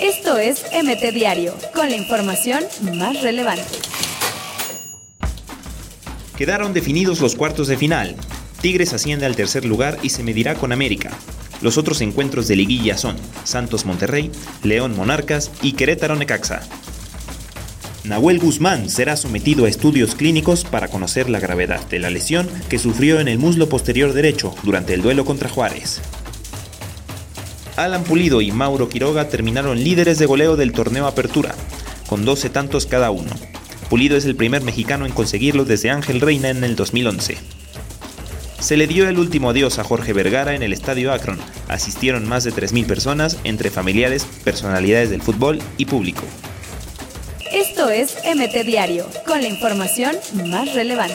Esto es MT Diario, con la información más relevante. Quedaron definidos los cuartos de final. Tigres asciende al tercer lugar y se medirá con América. Los otros encuentros de liguilla son Santos Monterrey, León Monarcas y Querétaro Necaxa. Nahuel Guzmán será sometido a estudios clínicos para conocer la gravedad de la lesión que sufrió en el muslo posterior derecho durante el duelo contra Juárez. Alan Pulido y Mauro Quiroga terminaron líderes de goleo del torneo Apertura, con 12 tantos cada uno. Pulido es el primer mexicano en conseguirlo desde Ángel Reina en el 2011. Se le dio el último adiós a Jorge Vergara en el Estadio Akron. Asistieron más de 3.000 personas, entre familiares, personalidades del fútbol y público. Esto es MT Diario, con la información más relevante.